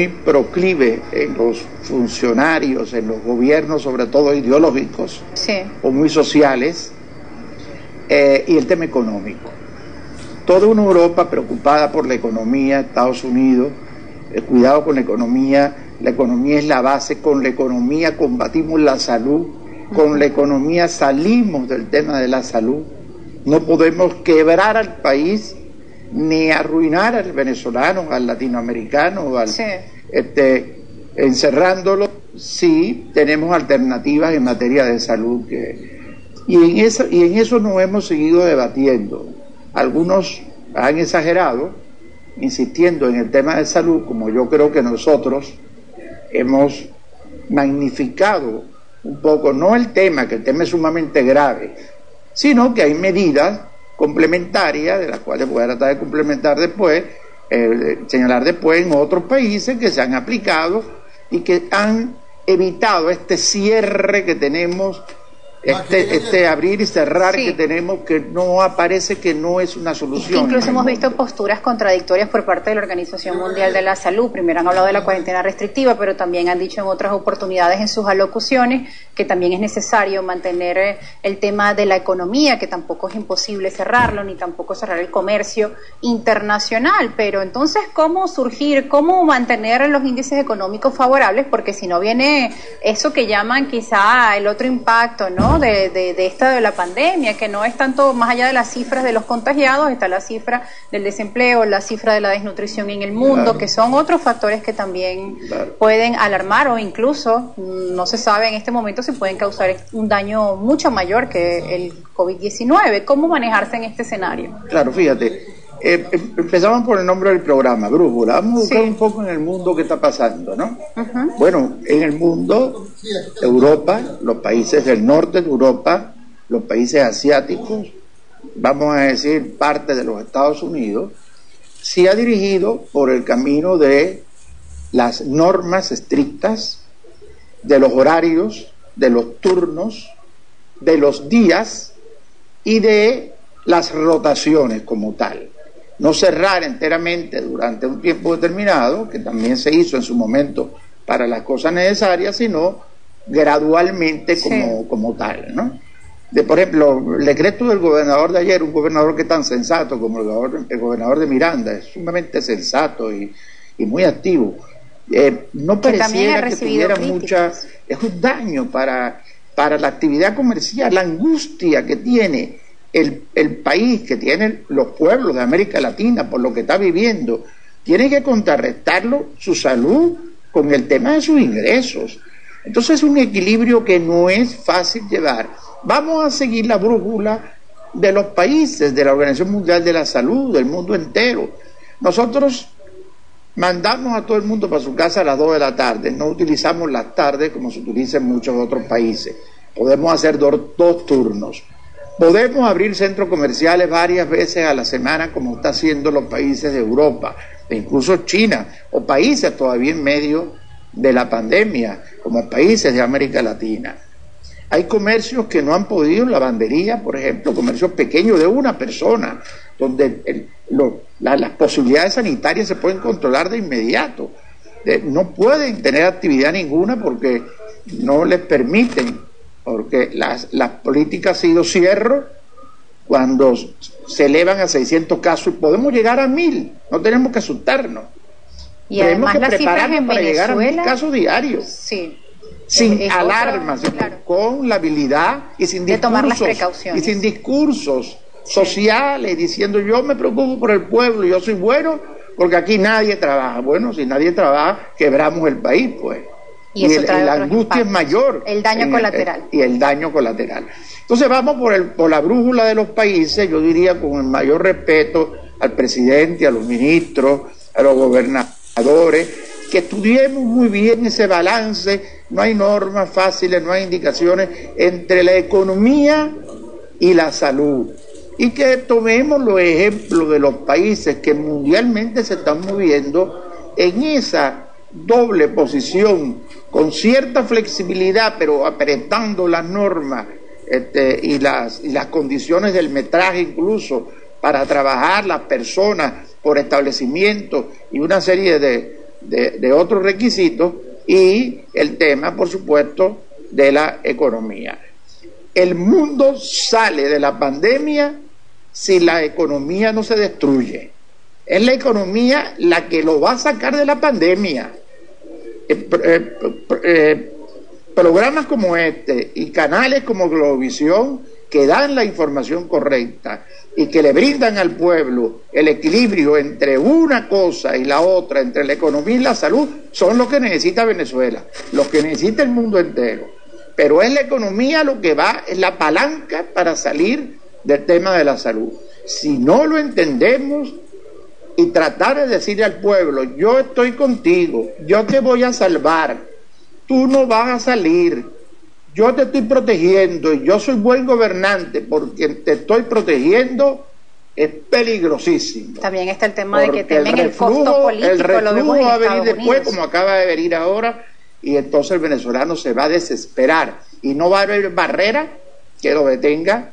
muy proclive en los funcionarios, en los gobiernos, sobre todo ideológicos o muy sociales, eh, y el tema económico. Toda una Europa preocupada por la economía, Estados Unidos, eh, cuidado con la economía, la economía es la base, con la economía combatimos la salud, con la economía salimos del tema de la salud. No podemos quebrar al país ni arruinar al venezolano, al latinoamericano, al, este, encerrándolo si tenemos alternativas en materia de salud. y, en eso, y en eso nos hemos seguido debatiendo. Algunos han exagerado, insistiendo en el tema de salud, como yo creo que nosotros hemos magnificado un poco, no el tema, que el tema es sumamente grave, sino que hay medidas complementarias, de las cuales voy a tratar de complementar después, eh, señalar después en otros países que se han aplicado y que han evitado este cierre que tenemos este, este abrir y cerrar que tenemos que no aparece que no es una solución. incluso hemos visto posturas contradictorias por parte de la Organización Mundial de la Salud. Primero han hablado de la cuarentena restrictiva, pero también han dicho en otras oportunidades en sus alocuciones que también es necesario mantener eh, el tema de la economía, que tampoco es imposible cerrarlo, ni tampoco cerrar el comercio internacional. Pero entonces, ¿cómo surgir, cómo mantener los índices económicos favorables? Porque si no viene eso que llaman quizá el otro impacto, ¿no? De, de, esta de la pandemia, que no es tanto más allá de las cifras de los contagiados, está la cifra del desempleo, la cifra de la desnutrición en el mundo, que son otros factores que también pueden alarmar o incluso mm, no se sabe en este momento si pueden causar un daño mucho mayor que el COVID-19. ¿Cómo manejarse en este escenario? Claro, fíjate. Eh, em, empezamos por el nombre del programa, Brújula. Vamos a buscar un poco en el mundo qué está pasando, ¿no? Bueno, en el mundo, Europa, los países del norte de Europa, los países asiáticos, vamos a decir parte de los Estados Unidos, se ha dirigido por el camino de las normas estrictas, de los horarios, de los turnos, de los días y de las rotaciones como tal no cerrar enteramente durante un tiempo determinado, que también se hizo en su momento para las cosas necesarias, sino gradualmente como, como tal, ¿no? De, por ejemplo, el decreto del gobernador de ayer, un gobernador que es tan sensato como el gobernador, de Miranda, es sumamente sensato y, muy activo. Eh, no pareciera que, tuviera mucha... Es un daño para, para la actividad comercial, la angustia que tiene el, el, país que tienen los pueblos de América Latina por lo que está viviendo, tiene que contrarrestarlo su salud con el tema de sus ingresos. Entonces es un equilibrio que no es fácil llevar. Vamos a seguir la brújula de los países, de la Organización Mundial de la Salud, del mundo entero. Nosotros mandamos a todo el mundo para su casa a las 2 de la tarde, no utilizamos las tardes como se utiliza en muchos otros países. Podemos hacer dos turnos. Podemos abrir centros comerciales varias veces a la semana como está haciendo los países de Europa e incluso China o países todavía en medio de la pandemia como países de América Latina. Hay comercios que no han podido, lavandería, por ejemplo, comercios pequeños de una persona, donde las posibilidades sanitarias se pueden controlar de inmediato. no pueden tener actividad ninguna porque no les permiten porque las, las políticas ha sido cierro cuando se elevan a 600 casos y podemos llegar a mil, no tenemos que asustarnos. Y tenemos que prepararnos para llegar a mil casos diarios. Sí. Sin alarmas, con la habilidad y sin de tomar las precauciones. Y sin discursos sociales diciendo yo me preocupo por el pueblo, yo soy bueno porque aquí nadie trabaja. Bueno, si nadie trabaja, quebramos el país, pues y, la angustia es mayor. El daño colateral. y el daño colateral. Entonces vamos por, el, por la brújula de los países, yo diría con el mayor respeto al presidente, a los ministros, a los gobernadores, que estudiemos muy bien ese balance, no hay normas fáciles, no hay indicaciones entre la economía y la salud. Y que tomemos los ejemplos de los países que mundialmente se están moviendo en esa doble posición con cierta flexibilidad, pero apretando las normas este, y, las, y las condiciones del metraje incluso para trabajar las personas por establecimiento y una serie de, de, otros requisitos y el tema, por supuesto, de la economía. El mundo sale de la pandemia si la economía no se destruye. Es la economía la que lo va a sacar de la pandemia. Eh, eh, eh, programas como este y canales como Globovisión que dan la información correcta y que le brindan al pueblo el equilibrio entre una cosa y la otra, entre la economía y la salud, son lo que necesita Venezuela, lo que necesita el mundo entero. Pero es la economía lo que va, es la palanca para salir del tema de la salud. Si no lo entendemos y tratar de decirle al pueblo, yo estoy contigo, yo te voy a salvar, tú no vas a salir, yo te estoy protegiendo y yo soy buen gobernante porque te estoy protegiendo, es peligrosísimo. También está el tema de que temen el, costo político. El reflujo va a venir después, como acaba de venir ahora, y entonces el venezolano se va a desesperar y no va a haber barrera que lo detenga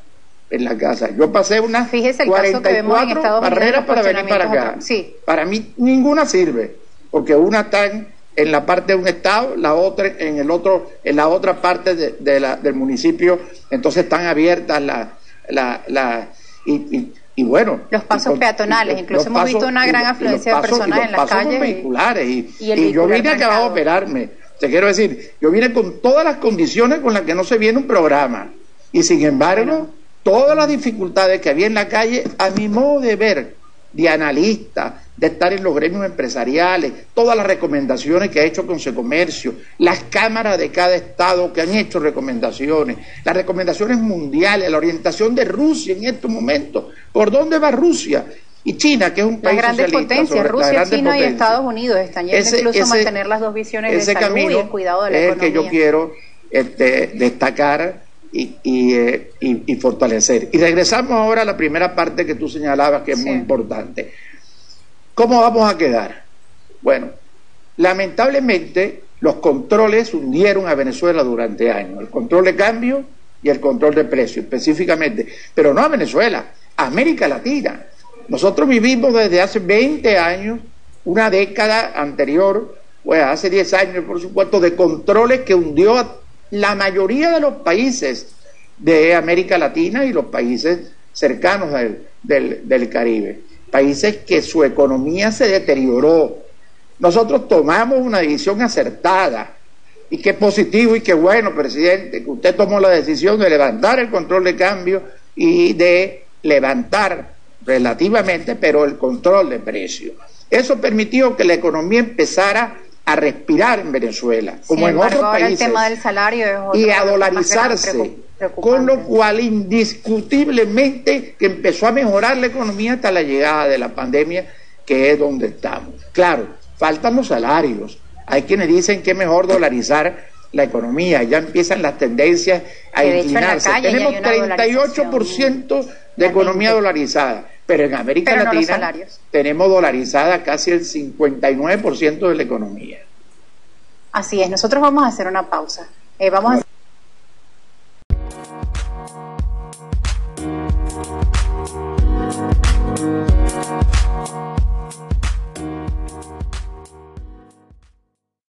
en la casa. Yo pasé unas Fíjese el 44 caso barreras para venir para acá. Sí. Para mí ninguna sirve, porque una está en, la parte de un estado, la otra en el otro, en la otra parte de, la, del municipio, entonces están abiertas la, la, la y, y, bueno. Los pasos peatonales, incluso hemos visto una gran afluencia de personas en las calles. vehiculares, y, y, yo vine acá a operarme. Te quiero decir, yo vine con todas las condiciones con las que no se viene un programa. Y sin embargo, todas las dificultades que había en la calle, a mi modo de ver, de analista, de estar en los gremios empresariales, todas las recomendaciones que ha hecho Consecomercio, las cámaras de cada estado que han hecho recomendaciones, las recomendaciones mundiales, la orientación de Rusia en estos momentos. ¿Por dónde va Rusia? Y China, que es un país Las grandes potencias, Rusia, China y Estados Unidos están yendo incluso a mantener las dos visiones de salud y el cuidado de la es el que yo quiero este, destacar eh, y, fortalecer. Y regresamos ahora a la primera parte que tú señalabas, que es muy importante. ¿Cómo vamos a quedar? Bueno, lamentablemente los controles hundieron a Venezuela durante años, el control de cambio y el control de precio específicamente, pero no a Venezuela, a América Latina. Nosotros vivimos desde hace 20 años, una década anterior, pues hace 10 años por supuesto, de controles que hundió a la mayoría de los países de América Latina y los países cercanos del, Caribe, países que su economía se deterioró. Nosotros tomamos una decisión acertada y qué positivo y qué bueno, presidente, que usted tomó la decisión de levantar el control de cambio y de levantar relativamente, pero el control de precios. Eso permitió que la economía empezara a respirar en Venezuela, como en otros países, y a dolarizarse, con lo cual indiscutiblemente que empezó a mejorar la economía hasta la llegada de la pandemia, que es donde estamos. Claro, faltan los salarios. Hay quienes dicen que es mejor dolarizar la economía, ya empiezan las tendencias a inclinarse. Tenemos 38% de economía dolarizada pero en América Latina tenemos dolarizada casi el 59% de la economía. Así es, nosotros vamos a hacer una pausa. Eh, vamos a